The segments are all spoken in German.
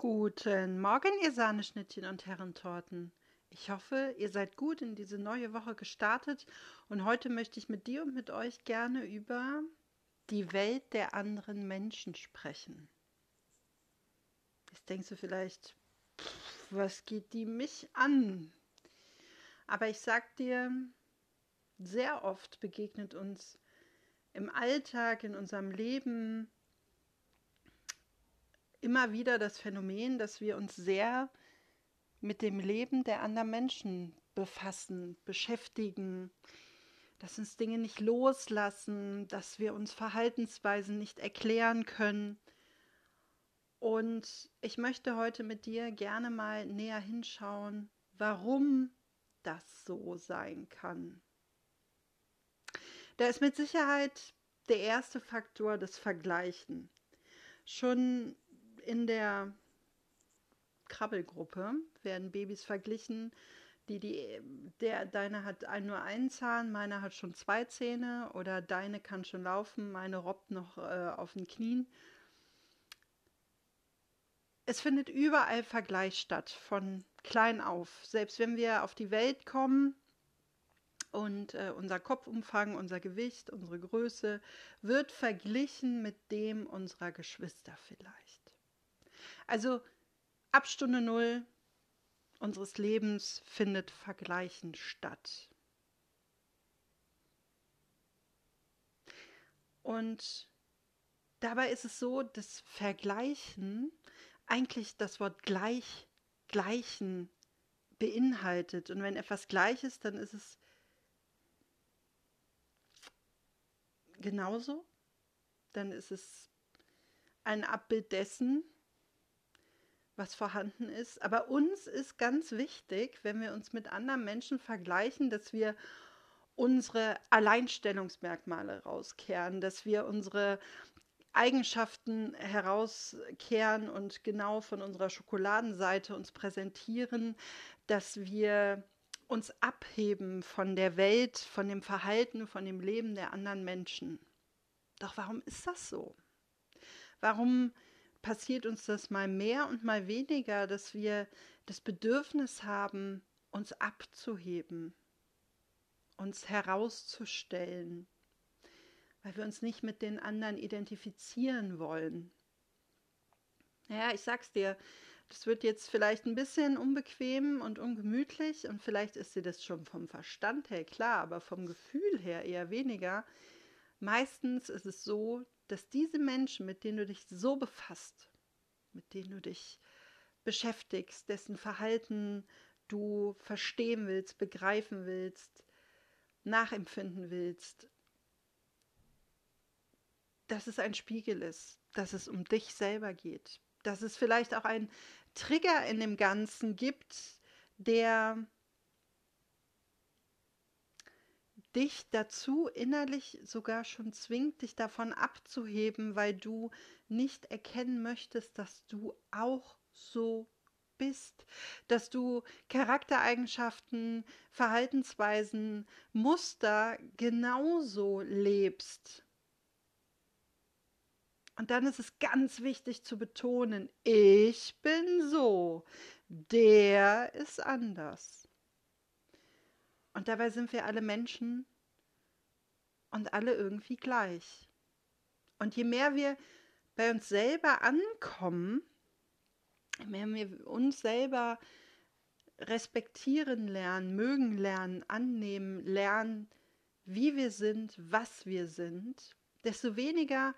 Guten Morgen, ihr Sahneschnittchen und Herrentorten. Ich hoffe, ihr seid gut in diese neue Woche gestartet und heute möchte ich mit dir und mit euch gerne über die Welt der anderen Menschen sprechen. Jetzt denkst du vielleicht, pff, was geht die mich an? Aber ich sag dir, sehr oft begegnet uns im Alltag, in unserem Leben immer wieder das Phänomen, dass wir uns sehr mit dem Leben der anderen Menschen befassen, beschäftigen, dass uns Dinge nicht loslassen, dass wir uns Verhaltensweisen nicht erklären können. Und ich möchte heute mit dir gerne mal näher hinschauen, warum das so sein kann. Da ist mit Sicherheit der erste Faktor das Vergleichen. Schon in der Krabbelgruppe werden Babys verglichen. Die, die, der, deine hat ein, nur einen Zahn, meine hat schon zwei Zähne oder deine kann schon laufen, meine robbt noch äh, auf den Knien. Es findet überall Vergleich statt, von klein auf. Selbst wenn wir auf die Welt kommen und äh, unser Kopfumfang, unser Gewicht, unsere Größe wird verglichen mit dem unserer Geschwister vielleicht. Also ab Stunde Null unseres Lebens findet Vergleichen statt. Und dabei ist es so, dass Vergleichen eigentlich das Wort gleich, gleichen beinhaltet. Und wenn etwas gleich ist, dann ist es genauso. Dann ist es ein Abbild dessen, was vorhanden ist. Aber uns ist ganz wichtig, wenn wir uns mit anderen Menschen vergleichen, dass wir unsere Alleinstellungsmerkmale rauskehren, dass wir unsere Eigenschaften herauskehren und genau von unserer Schokoladenseite uns präsentieren, dass wir uns abheben von der Welt, von dem Verhalten, von dem Leben der anderen Menschen. Doch warum ist das so? Warum passiert uns das mal mehr und mal weniger, dass wir das Bedürfnis haben, uns abzuheben, uns herauszustellen, weil wir uns nicht mit den anderen identifizieren wollen. Ja, ich sag's dir, das wird jetzt vielleicht ein bisschen unbequem und ungemütlich und vielleicht ist dir das schon vom Verstand her klar, aber vom Gefühl her eher weniger. Meistens ist es so, dass diese Menschen, mit denen du dich so befasst, mit denen du dich beschäftigst, dessen Verhalten du verstehen willst, begreifen willst, nachempfinden willst, dass es ein Spiegel ist, dass es um dich selber geht, dass es vielleicht auch einen Trigger in dem Ganzen gibt, der dich dazu innerlich sogar schon zwingt, dich davon abzuheben, weil du nicht erkennen möchtest, dass du auch so bist, dass du Charaktereigenschaften, Verhaltensweisen, Muster genauso lebst. Und dann ist es ganz wichtig zu betonen, ich bin so, der ist anders. Und dabei sind wir alle Menschen und alle irgendwie gleich. Und je mehr wir bei uns selber ankommen, je mehr wir uns selber respektieren lernen, mögen lernen, annehmen, lernen, wie wir sind, was wir sind, desto weniger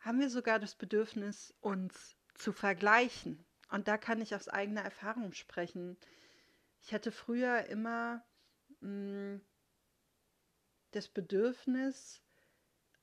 haben wir sogar das Bedürfnis, uns zu vergleichen. Und da kann ich aus eigener Erfahrung sprechen. Ich hatte früher immer Mm, das Bedürfnis,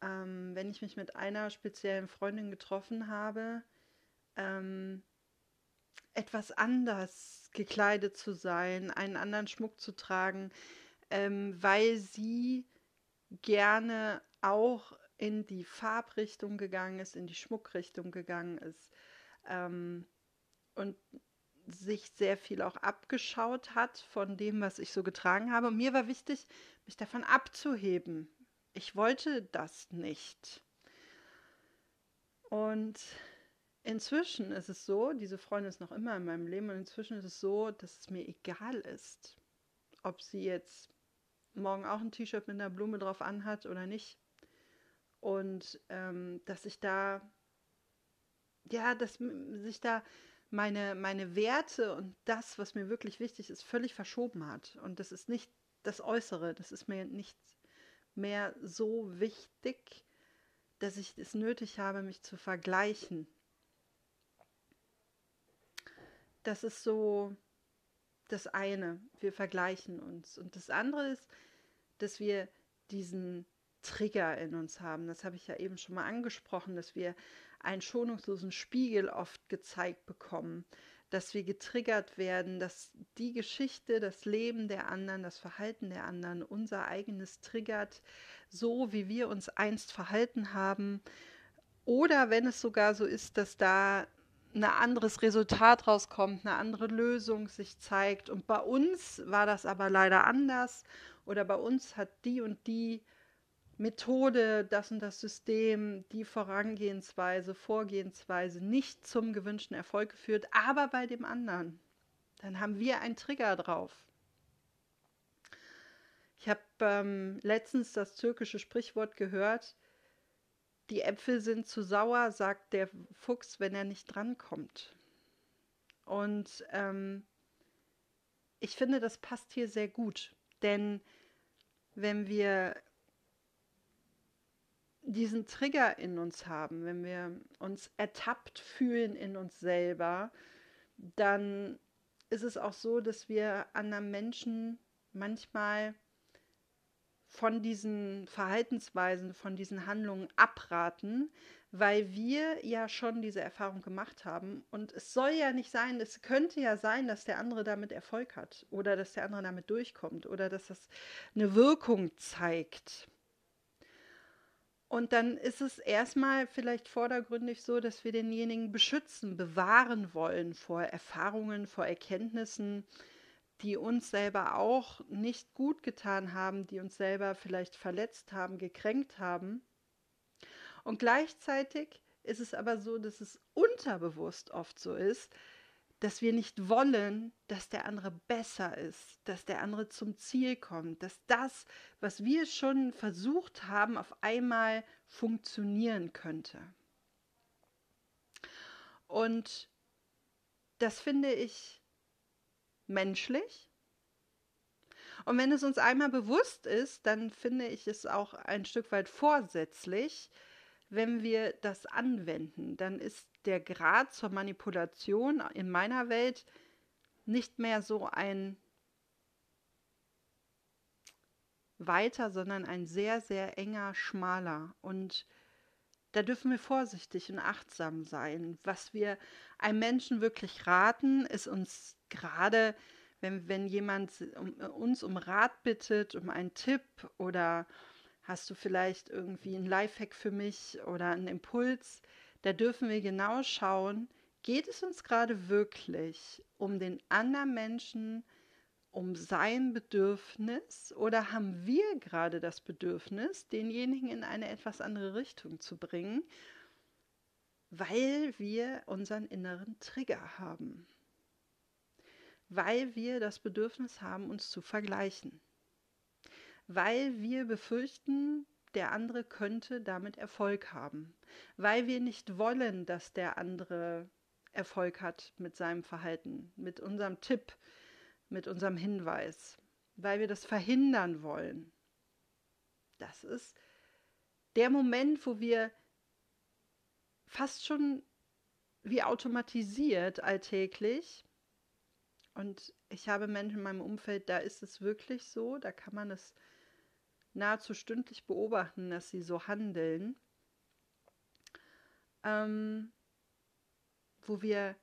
ähm, wenn ich mich mit einer speziellen Freundin getroffen habe, ähm, etwas anders gekleidet zu sein, einen anderen Schmuck zu tragen, ähm, weil sie gerne auch in die Farbrichtung gegangen ist, in die Schmuckrichtung gegangen ist. Ähm, und sich sehr viel auch abgeschaut hat von dem, was ich so getragen habe. Und mir war wichtig, mich davon abzuheben. Ich wollte das nicht. Und inzwischen ist es so, diese Freundin ist noch immer in meinem Leben und inzwischen ist es so, dass es mir egal ist, ob sie jetzt morgen auch ein T-Shirt mit einer Blume drauf anhat oder nicht. Und ähm, dass ich da, ja, dass sich da meine, meine Werte und das, was mir wirklich wichtig ist, völlig verschoben hat. Und das ist nicht das Äußere, das ist mir nicht mehr so wichtig, dass ich es nötig habe, mich zu vergleichen. Das ist so das eine, wir vergleichen uns. Und das andere ist, dass wir diesen Trigger in uns haben. Das habe ich ja eben schon mal angesprochen, dass wir einen schonungslosen Spiegel oft gezeigt bekommen, dass wir getriggert werden, dass die Geschichte, das Leben der anderen, das Verhalten der anderen unser eigenes triggert, so wie wir uns einst verhalten haben. Oder wenn es sogar so ist, dass da ein anderes Resultat rauskommt, eine andere Lösung sich zeigt. Und bei uns war das aber leider anders. Oder bei uns hat die und die Methode, das und das System, die Vorangehensweise, Vorgehensweise nicht zum gewünschten Erfolg geführt, aber bei dem anderen. Dann haben wir einen Trigger drauf. Ich habe ähm, letztens das türkische Sprichwort gehört, die Äpfel sind zu sauer, sagt der Fuchs, wenn er nicht drankommt. Und ähm, ich finde, das passt hier sehr gut, denn wenn wir diesen Trigger in uns haben, wenn wir uns ertappt fühlen in uns selber, dann ist es auch so, dass wir anderen Menschen manchmal von diesen Verhaltensweisen, von diesen Handlungen abraten, weil wir ja schon diese Erfahrung gemacht haben. Und es soll ja nicht sein, es könnte ja sein, dass der andere damit Erfolg hat oder dass der andere damit durchkommt oder dass das eine Wirkung zeigt. Und dann ist es erstmal vielleicht vordergründig so, dass wir denjenigen beschützen, bewahren wollen vor Erfahrungen, vor Erkenntnissen, die uns selber auch nicht gut getan haben, die uns selber vielleicht verletzt haben, gekränkt haben. Und gleichzeitig ist es aber so, dass es unterbewusst oft so ist, dass wir nicht wollen, dass der andere besser ist, dass der andere zum Ziel kommt, dass das, was wir schon versucht haben, auf einmal funktionieren könnte. Und das finde ich menschlich. Und wenn es uns einmal bewusst ist, dann finde ich es auch ein Stück weit vorsätzlich, wenn wir das anwenden. Dann ist der Grad zur Manipulation in meiner Welt nicht mehr so ein weiter, sondern ein sehr, sehr enger, schmaler. Und da dürfen wir vorsichtig und achtsam sein. Was wir einem Menschen wirklich raten, ist uns gerade, wenn, wenn jemand um, uns um Rat bittet, um einen Tipp oder hast du vielleicht irgendwie einen Lifehack für mich oder einen Impuls, da dürfen wir genau schauen, geht es uns gerade wirklich um den anderen Menschen, um sein Bedürfnis oder haben wir gerade das Bedürfnis, denjenigen in eine etwas andere Richtung zu bringen, weil wir unseren inneren Trigger haben, weil wir das Bedürfnis haben, uns zu vergleichen, weil wir befürchten, der andere könnte damit Erfolg haben, weil wir nicht wollen, dass der andere Erfolg hat mit seinem Verhalten, mit unserem Tipp, mit unserem Hinweis, weil wir das verhindern wollen. Das ist der Moment, wo wir fast schon wie automatisiert alltäglich und ich habe Menschen in meinem Umfeld, da ist es wirklich so, da kann man es nahezu stündlich beobachten, dass sie so handeln, ähm, wo wir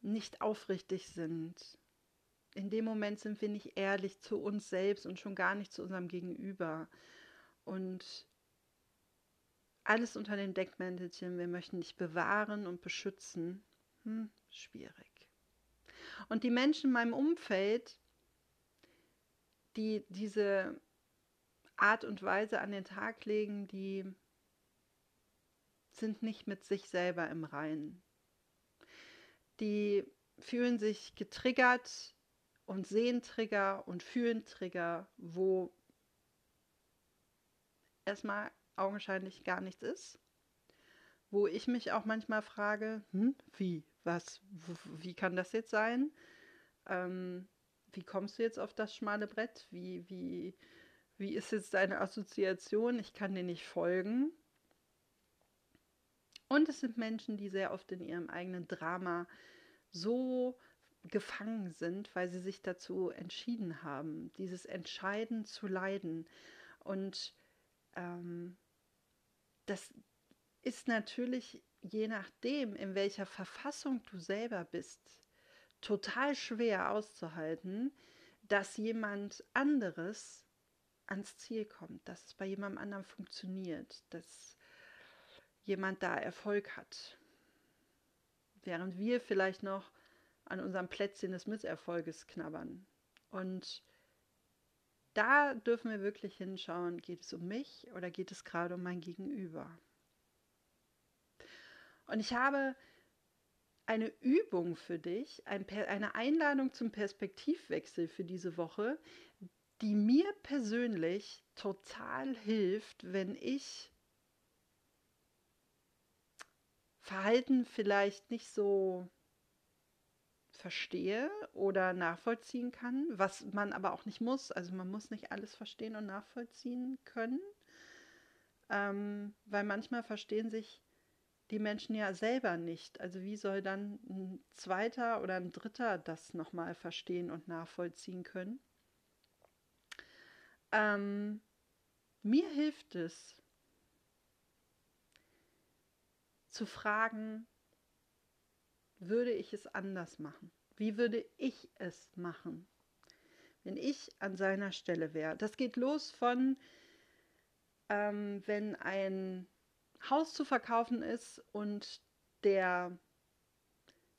nicht aufrichtig sind. In dem Moment sind wir nicht ehrlich zu uns selbst und schon gar nicht zu unserem Gegenüber. Und alles unter dem Deckmäntelchen, wir möchten dich bewahren und beschützen. Hm, schwierig. Und die Menschen in meinem Umfeld, die diese Art und Weise an den Tag legen, die sind nicht mit sich selber im Reinen. Die fühlen sich getriggert und sehen Trigger und fühlen Trigger, wo erstmal augenscheinlich gar nichts ist. Wo ich mich auch manchmal frage, hm, wie, was, wie kann das jetzt sein? Ähm, wie kommst du jetzt auf das schmale Brett? Wie, wie, wie ist jetzt deine Assoziation? Ich kann dir nicht folgen. Und es sind Menschen, die sehr oft in ihrem eigenen Drama so gefangen sind, weil sie sich dazu entschieden haben, dieses Entscheiden zu leiden. Und ähm, das ist natürlich je nachdem, in welcher Verfassung du selber bist, total schwer auszuhalten, dass jemand anderes ans Ziel kommt, dass es bei jemandem anderen funktioniert, dass jemand da Erfolg hat. Während wir vielleicht noch an unserem Plätzchen des Misserfolges knabbern. Und da dürfen wir wirklich hinschauen, geht es um mich oder geht es gerade um mein Gegenüber. Und ich habe eine Übung für dich, eine Einladung zum Perspektivwechsel für diese Woche, die mir persönlich total hilft, wenn ich Verhalten vielleicht nicht so verstehe oder nachvollziehen kann, was man aber auch nicht muss. Also man muss nicht alles verstehen und nachvollziehen können, ähm, weil manchmal verstehen sich die Menschen ja selber nicht. Also wie soll dann ein zweiter oder ein dritter das nochmal verstehen und nachvollziehen können? Ähm, mir hilft es zu fragen, würde ich es anders machen? Wie würde ich es machen, wenn ich an seiner Stelle wäre? Das geht los von, ähm, wenn ein Haus zu verkaufen ist und der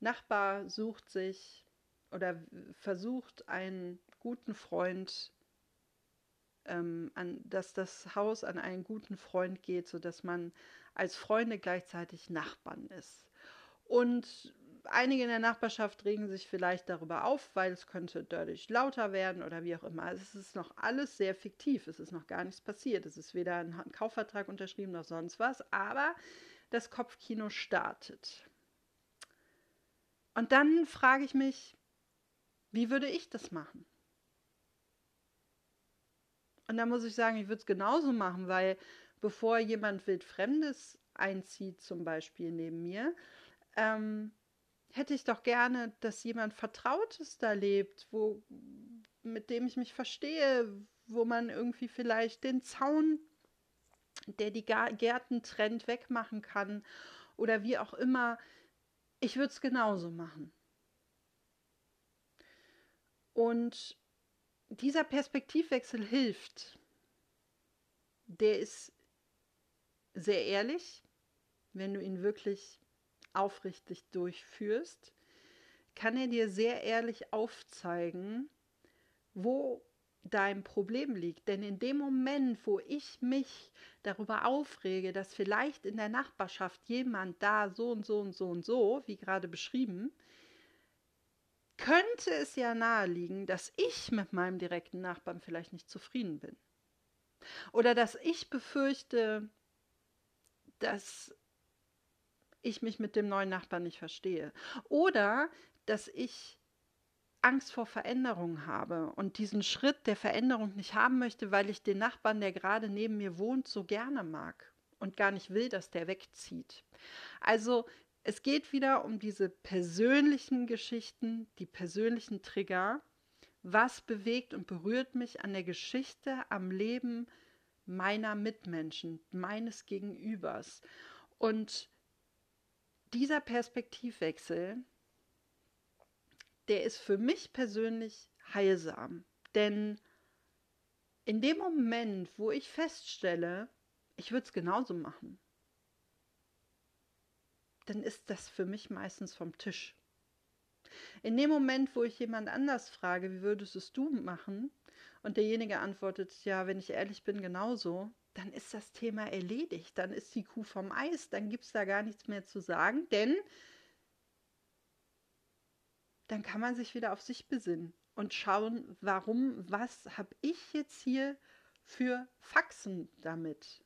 Nachbar sucht sich oder versucht einen guten Freund, ähm, an, dass das Haus an einen guten Freund geht, sodass man als Freunde gleichzeitig Nachbarn ist. Und einige in der Nachbarschaft regen sich vielleicht darüber auf, weil es könnte dadurch lauter werden oder wie auch immer. Also es ist noch alles sehr fiktiv. Es ist noch gar nichts passiert. Es ist weder ein Kaufvertrag unterschrieben noch sonst was. Aber das Kopfkino startet. Und dann frage ich mich, wie würde ich das machen? Und da muss ich sagen, ich würde es genauso machen, weil bevor jemand wildfremdes einzieht, zum Beispiel neben mir, ähm, hätte ich doch gerne, dass jemand Vertrautes da lebt, wo, mit dem ich mich verstehe, wo man irgendwie vielleicht den Zaun, der die Gärten trennt, wegmachen kann oder wie auch immer. Ich würde es genauso machen. Und dieser Perspektivwechsel hilft. Der ist sehr ehrlich, wenn du ihn wirklich aufrichtig durchführst, kann er dir sehr ehrlich aufzeigen, wo dein Problem liegt. Denn in dem Moment, wo ich mich darüber aufrege, dass vielleicht in der Nachbarschaft jemand da so und so und so und so, wie gerade beschrieben, könnte es ja naheliegen, dass ich mit meinem direkten Nachbarn vielleicht nicht zufrieden bin. Oder dass ich befürchte, dass ich mich mit dem neuen Nachbarn nicht verstehe. Oder dass ich Angst vor Veränderung habe und diesen Schritt der Veränderung nicht haben möchte, weil ich den Nachbarn, der gerade neben mir wohnt, so gerne mag und gar nicht will, dass der wegzieht. Also es geht wieder um diese persönlichen Geschichten, die persönlichen Trigger. Was bewegt und berührt mich an der Geschichte, am Leben meiner Mitmenschen, meines Gegenübers? Und dieser Perspektivwechsel, der ist für mich persönlich heilsam. Denn in dem Moment, wo ich feststelle, ich würde es genauso machen, dann ist das für mich meistens vom Tisch. In dem Moment, wo ich jemand anders frage, wie würdest es du machen, und derjenige antwortet, ja, wenn ich ehrlich bin, genauso, dann ist das Thema erledigt, dann ist die Kuh vom Eis, dann gibt es da gar nichts mehr zu sagen, denn dann kann man sich wieder auf sich besinnen und schauen, warum, was habe ich jetzt hier für Faxen damit?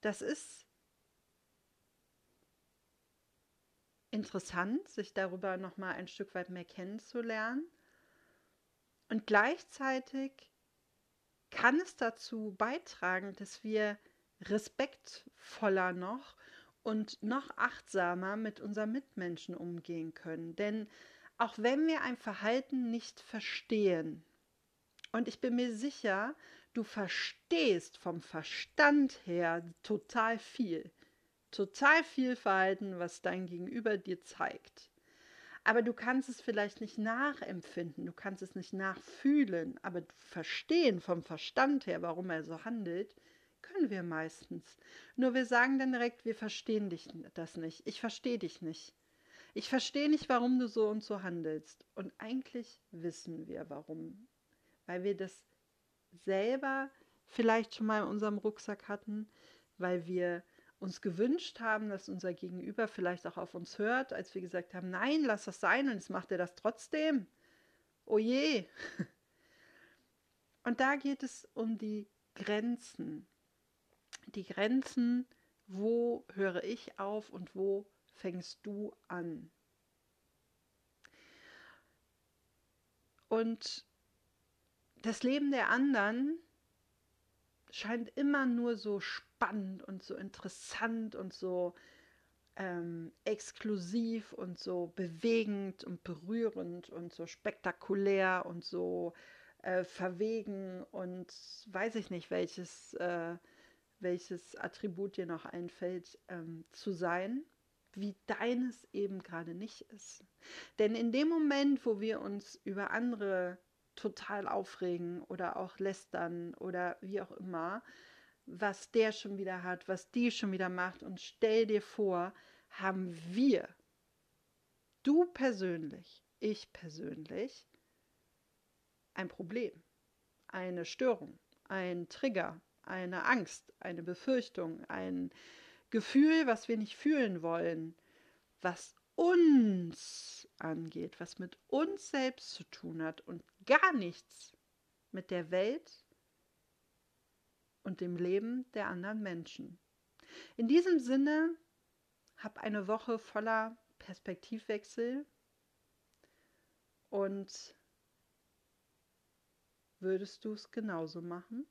Das ist interessant, sich darüber noch mal ein Stück weit mehr kennenzulernen. Und gleichzeitig kann es dazu beitragen, dass wir respektvoller noch und noch achtsamer mit unseren Mitmenschen umgehen können. Denn auch wenn wir ein Verhalten nicht verstehen, und ich bin mir sicher, du verstehst vom Verstand her total viel, total viel Verhalten, was dein Gegenüber dir zeigt. Aber du kannst es vielleicht nicht nachempfinden, du kannst es nicht nachfühlen, aber verstehen vom Verstand her, warum er so handelt, können wir meistens. Nur wir sagen dann direkt, wir verstehen dich das nicht. Ich verstehe dich nicht. Ich verstehe nicht, warum du so und so handelst. Und eigentlich wissen wir warum. Weil wir das selber vielleicht schon mal in unserem Rucksack hatten, weil wir uns gewünscht haben, dass unser Gegenüber vielleicht auch auf uns hört, als wir gesagt haben, nein, lass das sein und jetzt macht er das trotzdem. Oh je. Und da geht es um die Grenzen. Die Grenzen, wo höre ich auf und wo fängst du an. Und das Leben der anderen scheint immer nur so spannend und so interessant und so ähm, exklusiv und so bewegend und berührend und so spektakulär und so äh, verwegen und weiß ich nicht, welches, äh, welches Attribut dir noch einfällt, ähm, zu sein, wie deines eben gerade nicht ist. Denn in dem Moment, wo wir uns über andere total aufregen oder auch lästern oder wie auch immer, was der schon wieder hat, was die schon wieder macht. Und stell dir vor, haben wir, du persönlich, ich persönlich, ein Problem, eine Störung, ein Trigger, eine Angst, eine Befürchtung, ein Gefühl, was wir nicht fühlen wollen, was uns angeht, was mit uns selbst zu tun hat und gar nichts mit der Welt und dem Leben der anderen Menschen. In diesem Sinne, hab eine Woche voller Perspektivwechsel und würdest du es genauso machen?